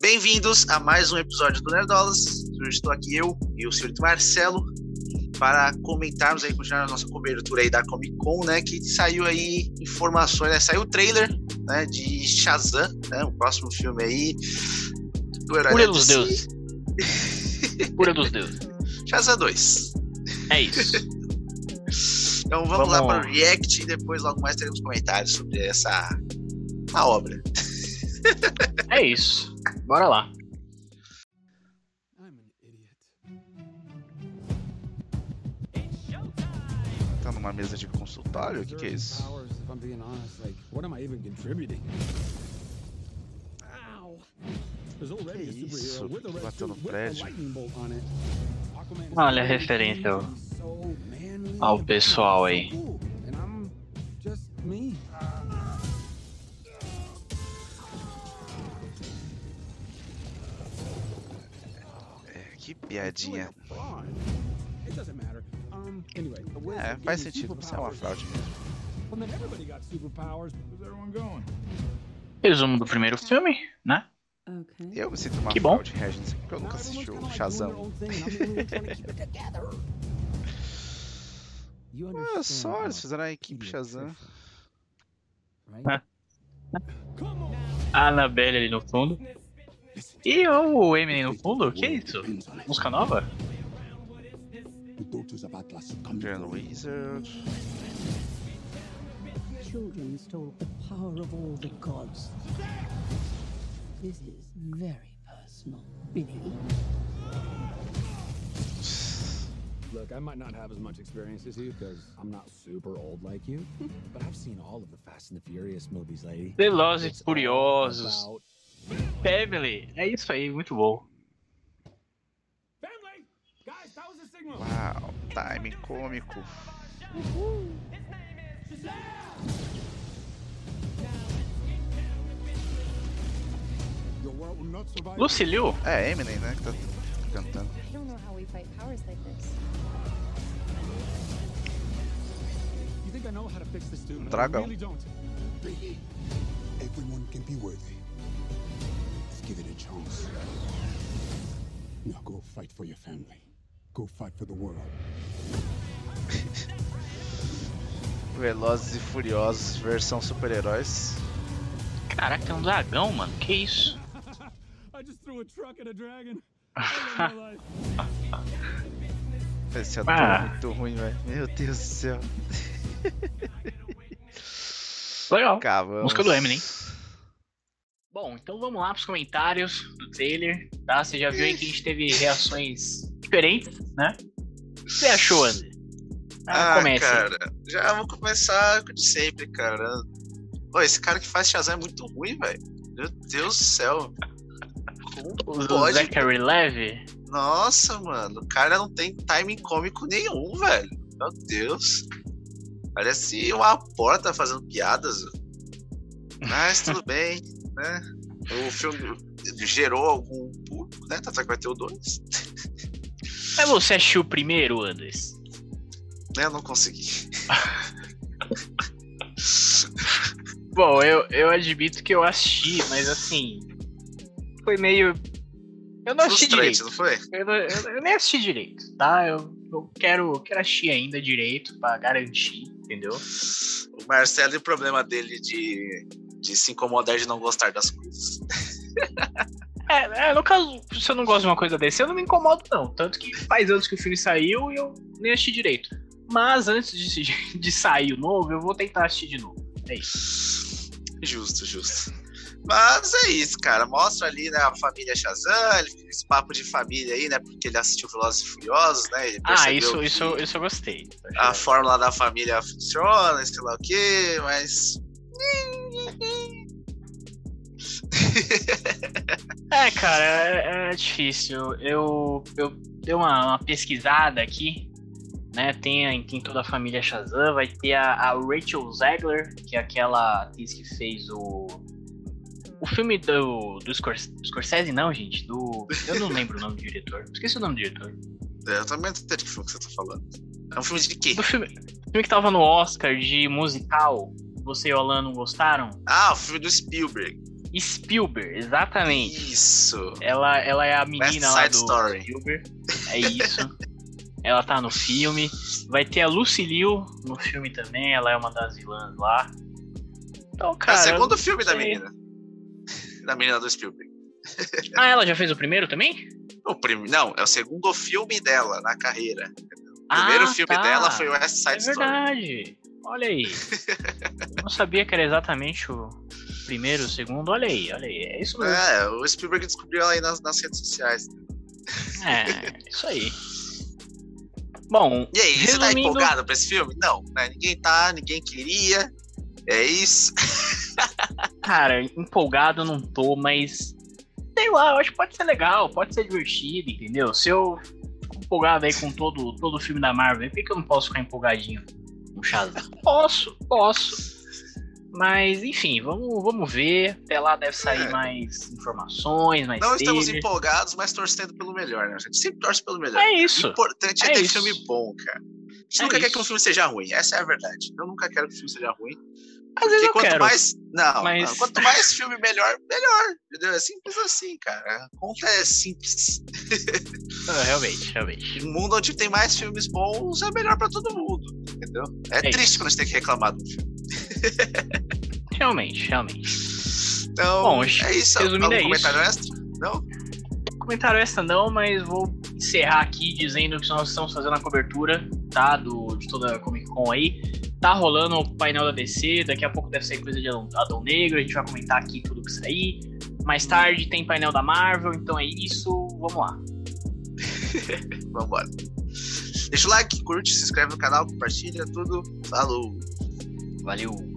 Bem-vindos a mais um episódio do Nerdolas. Hoje estou aqui eu e o senhorito Marcelo para comentarmos aí, continuar a nossa cobertura aí da Comic Con, né? Que saiu aí informações, né? Saiu o trailer né, de Shazam, né? O próximo filme aí. Do Pura dos deuses. Pura dos deuses. Shazam 2. É isso. então vamos, vamos, lá para o React e depois logo mais teremos comentários sobre essa a obra. é isso. Bora lá. Tá numa mesa de consultório? O que, que é isso? Que isso? Bateu no prédio. Olha a referência ao pessoal aí. Piadinha. É, faz sentido, você é uma fraude mesmo. Resumo do primeiro filme, né? Eu me sinto uma que fraude, Regis, porque eu nunca assisti o Shazam. Olha só, eles fizeram a equipe Shazam. A Annabelle ali no fundo. E o Eminem no fundo? Que é isso? Música nova? Grand Wizard. Children stole the power of all the gods. This is very personal, Billy. Look, I might not have as much experience as you because I'm not super old like you, but I've seen all of the Fast and the Furious movies, lady. Velozes Furiosos. Family, é isso aí, muito bom. Uau, timing cômico. Lucy Liu? É, Eminem, né, que tá cantando. Dragão. Everyone can be worthy. Give it a chance. Now go fight for your family. Go fight for the world. Velozes e Furiosos, versão super-heróis. Caraca, tem um dragão, mano. Que isso? Esse ator ah. é muito ruim, velho. Meu Deus do céu. Legal. Acabamos. Música do Eminem. Bom, então vamos lá para os comentários do trailer, tá? Você já viu aí que a gente teve reações diferentes, né? O que você achou, André? Ah, ah cara, já vou começar com de sempre, cara. Pô, esse cara que faz Shazam é muito ruim, velho. Meu Deus do céu. Como o pode? Zachary Levy? Nossa, mano, o cara não tem timing cômico nenhum, velho. Meu Deus. Parece uma porta fazendo piadas. Mas tudo bem né? O filme gerou algum público, né? Tanto que vai ter o 2. Mas você achou o primeiro, Anders? Eu não consegui. Bom, eu, eu admito que eu assisti, mas assim. Foi meio. Eu não assisti direito. não foi? Eu, não, eu, eu, nem assisti direito, tá? Eu, eu quero, quero assistir ainda direito pra garantir, entendeu? O Marcelo, o problema dele de de se incomodar de não gostar das coisas. É, é, no caso, se eu não gosto de uma coisa desse, eu não me incomodo, não. Tanto que faz anos que o filme saiu e eu nem assisti direito. Mas antes de, de sair o novo, eu vou tentar assistir de novo. É isso. Justo, justo. Mas é isso, cara. Mostra ali, né, a família Shazam, esse papo de família aí, né? Porque ele assistiu Velozes e Furiosos, né? ah, isso, isso, isso eu gostei. A fórmula da família funciona, sei lá o quê, mas é, cara, é, é, difícil. Eu, eu dei uma, uma, pesquisada aqui, né? Tem, tem toda a família Shazam, vai ter a, a Rachel Zegler, que é aquela atriz que fez o. O filme do, do Scorsese, não, gente. Do. Eu não lembro o nome do diretor. Esqueci o nome do diretor. É, eu também não sei de que filme que você tá falando. É um filme de quê? Do filme, filme que tava no Oscar de musical você e o Alan não gostaram? Ah, o filme do Spielberg. Spielberg, exatamente. Isso. Ela, ela é a menina lá Side do Story. Spielberg. É isso. ela tá no filme. Vai ter a Lucy Liu no filme também. Ela é uma das vilãs lá. Então, É cara. o segundo filme da menina. Da menina do Spielberg. Ah, ela já fez o primeiro também? O prim... Não, é o segundo filme dela na carreira. O primeiro Ah, filme tá. dela foi West É Side Story. verdade. Olha aí. Eu não sabia que era exatamente o primeiro, segundo. Olha aí, olha aí. É isso mesmo. É, o Spielberg descobriu aí nas, nas redes sociais. É, isso aí. Bom, E aí, você tá Resumindo- empolgado pra esse filme? Não, né? Ninguém tá, ninguém queria. É isso. cara, empolgado eu não tô, mas. Sei lá, eu acho que pode ser legal, pode ser divertido, entendeu? Se eu fico empolgado aí com todo, todo o filme da Marvel, por que, que eu não posso ficar empolgadinho com Shazam? Posso, posso. Mas, enfim, vamos, vamos ver. Até lá deve sair É. mais informações, mais Não estamos empolgados, mas torcendo pelo melhor, né? A gente sempre torce pelo melhor. É isso. O importante é, É ter isso. filme bom, cara. A gente É nunca quer isso. que um filme seja ruim. Essa é a verdade. Eu nunca quero que o filme seja ruim. Às vezes eu quanto quero. mais. Não, mas- não, quanto mais filme melhor, melhor. Entendeu? É simples assim, cara. A conta é simples. Ah, realmente, realmente. Um mundo onde tem mais filmes bons é melhor pra todo mundo. Entendeu? É, É triste quando a gente tem que reclamar do filme. Realmente, realmente. Então, Bom, é isso. resumindo, Algum é comentário extra? Não? Comentário essa não, mas vou encerrar aqui dizendo que nós estamos fazendo a cobertura, tá? Do, de toda a Comic Con aí. Tá rolando o painel da DC, daqui a pouco deve sair coisa de Adão, Adão Negro, a gente vai comentar aqui tudo que sair. Mais tarde tem painel da Marvel, então é isso, vamos lá. Vambora. Deixa o like, curte, se inscreve no canal, compartilha tudo. Falou! Valeu!